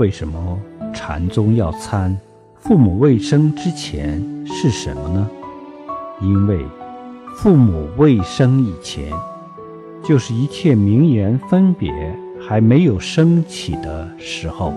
为什么禅宗要参父母未生之前是什么呢？因为父母未生以前，就是一切名言分别还没有升起的时候。